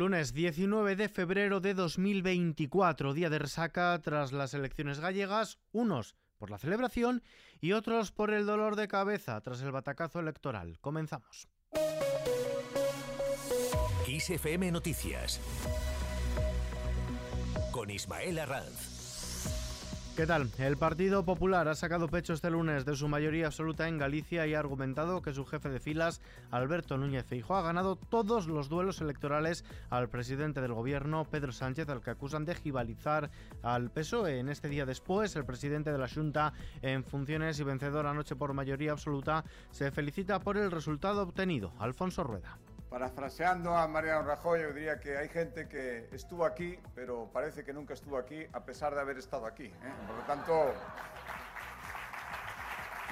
Lunes 19 de febrero de 2024, día de resaca tras las elecciones gallegas, unos por la celebración y otros por el dolor de cabeza tras el batacazo electoral. Comenzamos. XFM Noticias con Ismael Arranz. ¿Qué tal? El Partido Popular ha sacado pecho este lunes de su mayoría absoluta en Galicia y ha argumentado que su jefe de filas, Alberto Núñez Feijóo, ha ganado todos los duelos electorales al presidente del gobierno, Pedro Sánchez, al que acusan de jibalizar al PSOE. En este día después, el presidente de la Junta, en funciones y vencedor anoche por mayoría absoluta, se felicita por el resultado obtenido. Alfonso Rueda. Parafraseando a Mariano Rajoy, yo diría que hay gente que estuvo aquí, pero parece que nunca estuvo aquí, a pesar de haber estado aquí. ¿eh? Por lo tanto,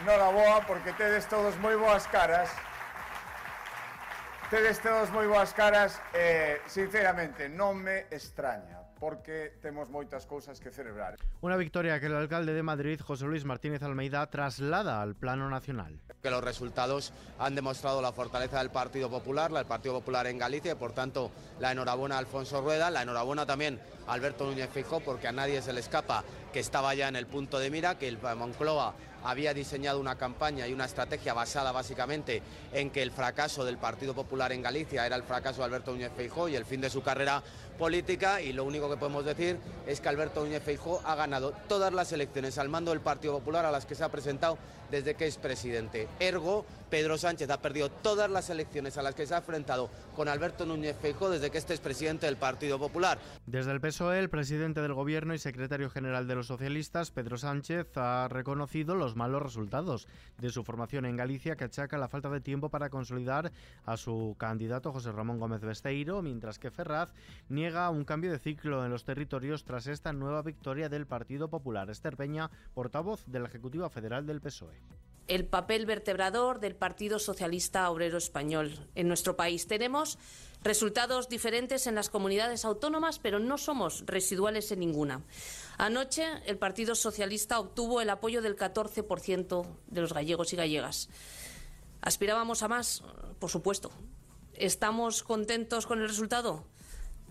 no la boa, porque tedes todos moi boas caras. Tedes todos moi boas caras, eh, sinceramente, non me extraña porque temos moitas cousas que celebrar. Una victoria que el alcalde de Madrid, José Luis Martínez Almeida, traslada al plano nacional. Que los resultados han demostrado la fortaleza del Partido Popular, la del Partido Popular en Galicia, y por tanto la enhorabuena a Alfonso Rueda, la enhorabuena también a Alberto Núñez Fijó, porque a nadie se le escapa que estaba ya en el punto de mira, que el Moncloa había diseñado una campaña y una estrategia basada básicamente en que el fracaso del Partido Popular en Galicia era el fracaso de Alberto Núñez Feijó y el fin de su carrera política y lo único que podemos decir es que Alberto Núñez Feijó ha ganado todas las elecciones al mando del Partido Popular a las que se ha presentado desde que es presidente. Ergo, Pedro Sánchez ha perdido todas las elecciones a las que se ha enfrentado con Alberto Núñez Feijó desde que este es presidente del Partido Popular. Desde el PSOE, el presidente del Gobierno y secretario general de los socialistas, Pedro Sánchez, ha reconocido los malos resultados de su formación en Galicia, que achaca la falta de tiempo para consolidar a su candidato José Ramón Gómez Besteiro, mientras que Ferraz niega un cambio de ciclo en los territorios tras esta nueva victoria del Partido Popular. Esther Peña, portavoz de la Ejecutiva Federal del PSOE el papel vertebrador del Partido Socialista Obrero Español en nuestro país. Tenemos resultados diferentes en las comunidades autónomas, pero no somos residuales en ninguna. Anoche el Partido Socialista obtuvo el apoyo del 14% de los gallegos y gallegas. ¿Aspirábamos a más? Por supuesto. ¿Estamos contentos con el resultado?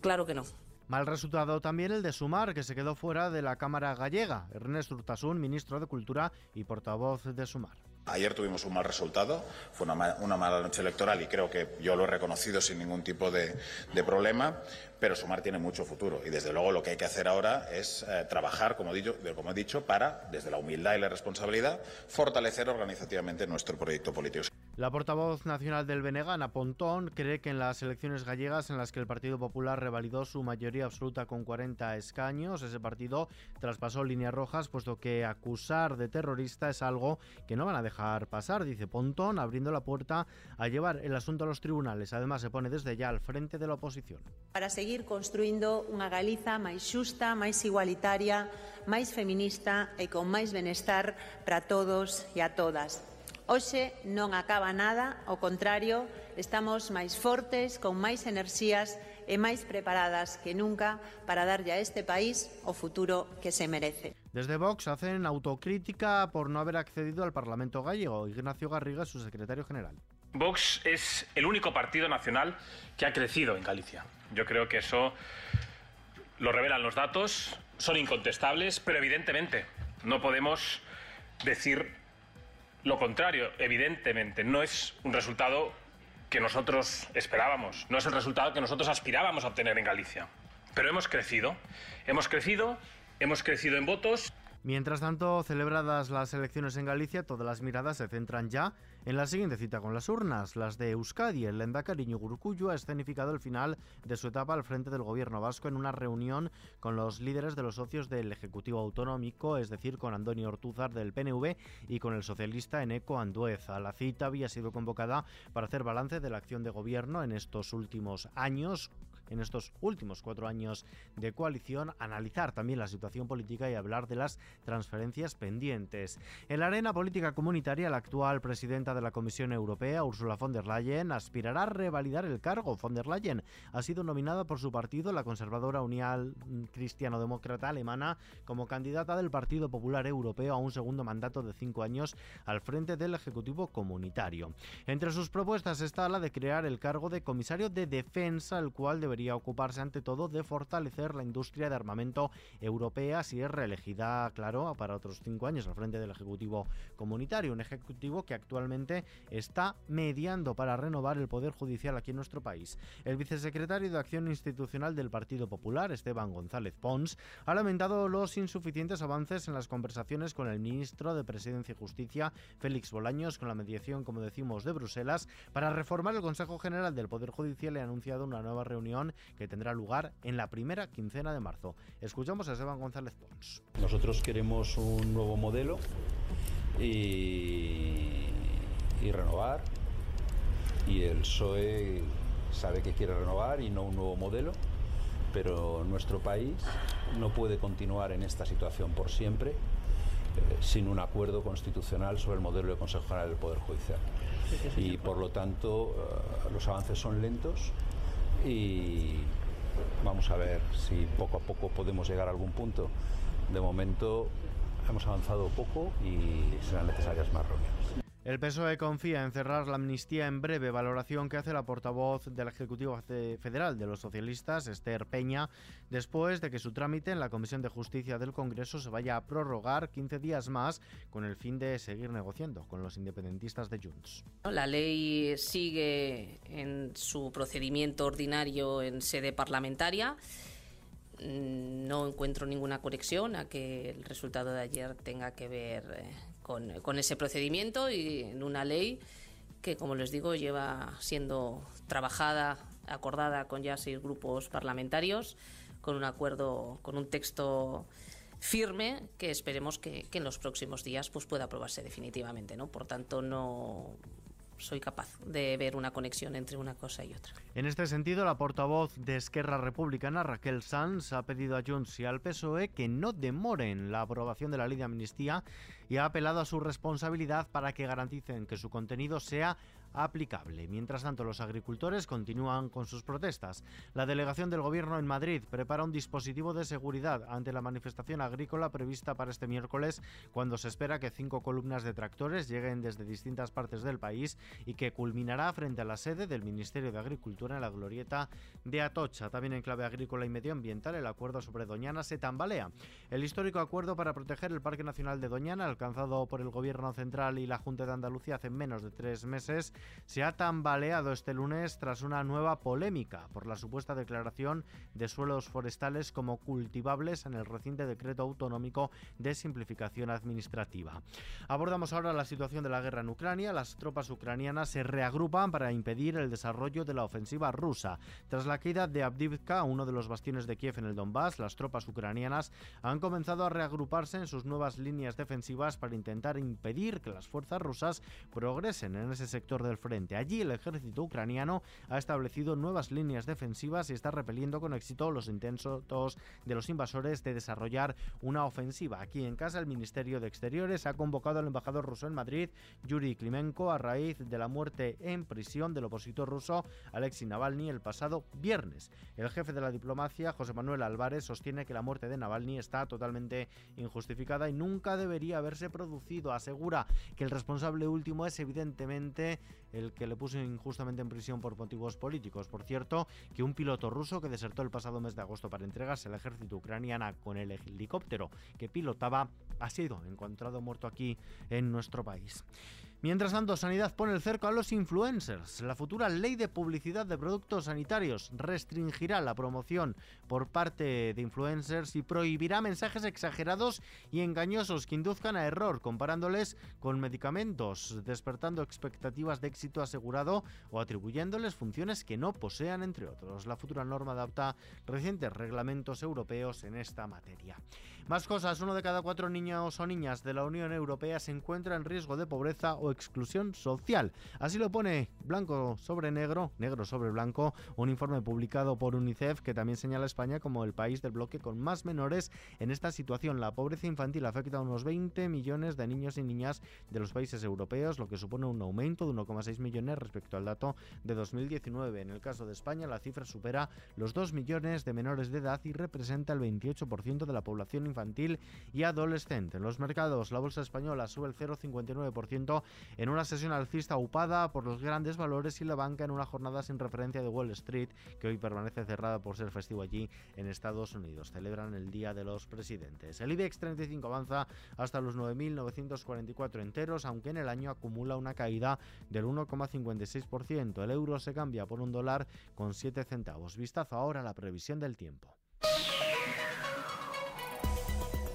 Claro que no. Mal resultado también el de Sumar, que se quedó fuera de la Cámara Gallega. Ernest Urtasun, ministro de Cultura y portavoz de Sumar. Ayer tuvimos un mal resultado, fue una, una, mala noche electoral y creo que yo lo he reconocido sin ningún tipo de, de problema, pero Sumar tiene mucho futuro y desde luego lo que hay que hacer ahora es eh, trabajar, como, dicho, como he dicho, para, desde la humildad y la responsabilidad, fortalecer organizativamente nuestro proyecto político. La portavoz nacional del Ana Pontón, cree que en las elecciones gallegas en las que el Partido Popular revalidó su mayoría absoluta con 40 escaños, ese partido traspasó líneas rojas, puesto que acusar de terrorista es algo que no van a dejar pasar, dice Pontón, abriendo la puerta a llevar el asunto a los tribunales. Además, se pone desde ya al frente de la oposición. Para seguir construyendo una Galiza más justa, más igualitaria, más feminista y con más bienestar para todos y a todas. Hoxe non acaba nada, ao contrario, estamos máis fortes, con máis enerxías e máis preparadas que nunca para darlle a este país o futuro que se merece. Desde Vox hacen autocrítica por no haber accedido al Parlamento gallego. Ignacio Garriga, su secretario general. Vox es el único partido nacional que ha crecido en Galicia. Yo creo que eso lo revelan los datos, son incontestables, pero evidentemente no podemos decir lo contrario, evidentemente, no es un resultado que nosotros esperábamos, no es el resultado que nosotros aspirábamos a obtener en Galicia. Pero hemos crecido, hemos crecido, hemos crecido en votos Mientras tanto, celebradas las elecciones en Galicia, todas las miradas se centran ya en la siguiente cita con las urnas, las de Euskadi. El Lendakariño Gurcuyo ha escenificado el final de su etapa al frente del gobierno vasco en una reunión con los líderes de los socios del Ejecutivo Autonómico, es decir, con Antonio Ortúzar del PNV y con el socialista Eneco Andueza. La cita había sido convocada para hacer balance de la acción de gobierno en estos últimos años, en estos últimos cuatro años de coalición, analizar también la situación política y hablar de las transferencias pendientes. En la arena política comunitaria, la actual presidenta de la Comisión Europea, Ursula von der Leyen, aspirará a revalidar el cargo. Von der Leyen ha sido nominada por su partido, la conservadora Unión Cristiano-Demócrata Alemana, como candidata del Partido Popular Europeo a un segundo mandato de cinco años al frente del Ejecutivo Comunitario. Entre sus propuestas está la de crear el cargo de comisario de defensa, el cual debería debería ocuparse ante todo de fortalecer la industria de armamento europea si es reelegida, claro, para otros cinco años al frente del Ejecutivo Comunitario, un Ejecutivo que actualmente está mediando para renovar el Poder Judicial aquí en nuestro país. El vicesecretario de Acción Institucional del Partido Popular, Esteban González Pons, ha lamentado los insuficientes avances en las conversaciones con el ministro de Presidencia y Justicia, Félix Bolaños, con la mediación, como decimos, de Bruselas, para reformar el Consejo General del Poder Judicial y ha anunciado una nueva reunión que tendrá lugar en la primera quincena de marzo. Escuchamos a Esteban González Pons. Nosotros queremos un nuevo modelo y, y renovar y el PSOE sabe que quiere renovar y no un nuevo modelo, pero nuestro país no puede continuar en esta situación por siempre eh, sin un acuerdo constitucional sobre el modelo de Consejo General del Poder Judicial. Y por lo tanto eh, los avances son lentos y vamos a ver si poco a poco podemos llegar a algún punto. De momento hemos avanzado poco y serán necesarias más reuniones. El PSOE confía en cerrar la amnistía en breve, valoración que hace la portavoz del Ejecutivo Federal de los Socialistas, Esther Peña, después de que su trámite en la Comisión de Justicia del Congreso se vaya a prorrogar 15 días más con el fin de seguir negociando con los independentistas de Junts. La ley sigue en su procedimiento ordinario en sede parlamentaria no encuentro ninguna conexión a que el resultado de ayer tenga que ver eh, con, ese procedimiento y en una ley que, como les digo, lleva siendo trabajada, acordada con ya seis grupos parlamentarios, con un acuerdo, con un texto firme que esperemos que, que en los próximos días pues, pueda aprobarse definitivamente. ¿no? Por tanto, no, soy capaz de ver una conexión entre una cosa y otra. En este sentido, la portavoz de Esquerra Republicana, Raquel Sanz, ha pedido a Junts y al PSOE que no demoren la aprobación de la ley de amnistía y ha apelado a su responsabilidad para que garanticen que su contenido sea aplicable. Mientras tanto, los agricultores continúan con sus protestas. La delegación del Gobierno en Madrid prepara un dispositivo de seguridad ante la manifestación agrícola prevista para este miércoles, cuando se espera que cinco columnas de tractores lleguen desde distintas partes del país y que culminará frente a la sede del Ministerio de Agricultura en la glorieta de Atocha. También en clave agrícola y medioambiental, el acuerdo sobre Doñana se tambalea. El histórico acuerdo para proteger el Parque Nacional de Doñana, alcanzado por el Gobierno Central y la Junta de Andalucía hace menos de tres meses, se ha tambaleado este lunes tras una nueva polémica por la supuesta declaración de suelos forestales como cultivables en el reciente decreto autonómico de simplificación administrativa. Abordamos ahora la situación de la guerra en Ucrania. Las tropas ucranianas se reagrupan para impedir el desarrollo de la ofensiva rusa. Tras la caída de Abdivka, uno de los bastiones de Kiev en el Donbass, las tropas ucranianas han comenzado a reagruparse en sus nuevas líneas defensivas para intentar impedir que las fuerzas rusas progresen en ese sector del frente. Allí el ejército ucraniano ha establecido nuevas líneas defensivas y está repeliendo con éxito los intentos de los invasores de desarrollar una ofensiva. Aquí en casa el Ministerio de Exteriores ha convocado al embajador ruso en Madrid, Yuri Klimenko, a raíz de la muerte en prisión del opositor ruso Alexei Navalny el pasado viernes. El jefe de la diplomacia, José Manuel Álvarez, sostiene que la muerte de Navalny está totalmente injustificada y nunca debería haberse producido. Asegura que el responsable último es evidentemente el que le puso injustamente en prisión por motivos políticos. Por cierto, que un piloto ruso que desertó el pasado mes de agosto para entregarse al ejército ucraniano con el helicóptero que pilotaba ha sido encontrado muerto aquí en nuestro país. Mientras tanto, Sanidad pone el cerco a los influencers. La futura ley de publicidad de productos sanitarios restringirá la promoción por parte de influencers y prohibirá mensajes exagerados y engañosos que induzcan a error, comparándoles con medicamentos, despertando expectativas de éxito asegurado o atribuyéndoles funciones que no posean, entre otros. La futura norma adapta recientes reglamentos europeos en esta materia. Más cosas, uno de cada cuatro niños o niñas de la Unión Europea se encuentra en riesgo de pobreza o exclusión social. Así lo pone blanco sobre negro, negro sobre blanco, un informe publicado por UNICEF que también señala a España como el país del bloque con más menores en esta situación. La pobreza infantil afecta a unos 20 millones de niños y niñas de los países europeos, lo que supone un aumento de 1,6 millones respecto al dato de 2019. En el caso de España, la cifra supera los 2 millones de menores de edad y representa el 28% de la población infantil y adolescente. En los mercados, la bolsa española sube el 0,59% en una sesión alcista upada por los grandes valores y la banca en una jornada sin referencia de Wall Street, que hoy permanece cerrada por ser festivo allí en Estados Unidos. Celebran el Día de los Presidentes. El IBEX 35 avanza hasta los 9.944 enteros, aunque en el año acumula una caída del 1,56%. El euro se cambia por un dólar con 7 centavos. Vistazo ahora a la previsión del tiempo.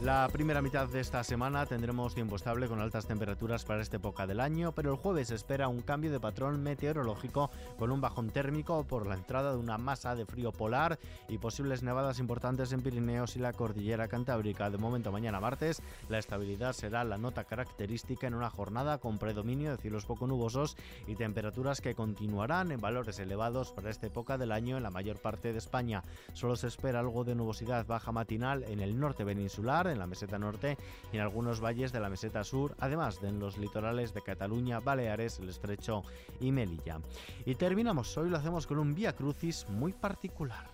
La primera mitad de esta semana tendremos tiempo estable con altas temperaturas para esta época del año, pero el jueves espera un cambio de patrón meteorológico con un bajón térmico por la entrada de una masa de frío polar y posibles nevadas importantes en Pirineos y la cordillera cantábrica. De momento, mañana martes, la estabilidad será la nota característica en una jornada con predominio de cielos poco nubosos y temperaturas que continuarán en valores elevados para esta época del año en la mayor parte de España. Solo se espera algo de nubosidad baja matinal en el norte peninsular en la meseta norte y en algunos valles de la meseta sur, además de en los litorales de Cataluña, Baleares, el Estrecho y Melilla. Y terminamos hoy, lo hacemos con un Vía Crucis muy particular.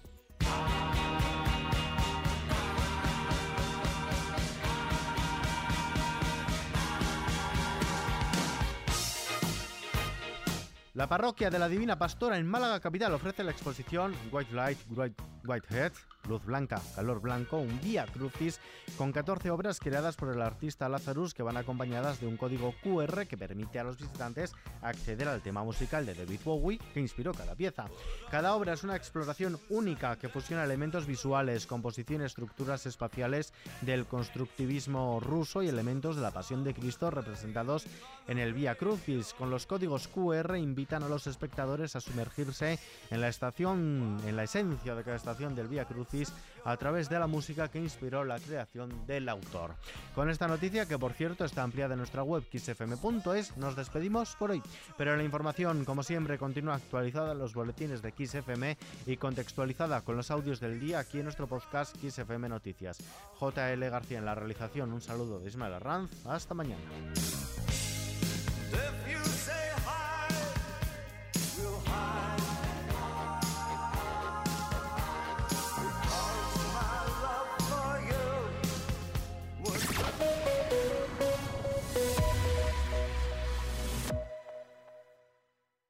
La parroquia de la Divina Pastora en Málaga Capital ofrece la exposición White Light, White, Whitehead Luz Blanca, Calor Blanco, un Vía Crucis con 14 obras creadas por el artista Lazarus que van acompañadas de un código QR que permite a los visitantes acceder al tema musical de David Bowie que inspiró cada pieza. Cada obra es una exploración única que fusiona elementos visuales, composición estructuras espaciales del constructivismo ruso y elementos de la Pasión de Cristo representados en el Vía Crucis. Con los códigos QR invitan a los espectadores a sumergirse en la estación, en la esencia de cada estación del Vía Crucis a través de la música que inspiró la creación del autor. Con esta noticia, que por cierto está ampliada en nuestra web xfm.es, nos despedimos por hoy. Pero la información, como siempre, continúa actualizada en los boletines de XFM y contextualizada con los audios del día aquí en nuestro podcast XFM Noticias. JL García en la realización, un saludo de Ismael Arranz, hasta mañana.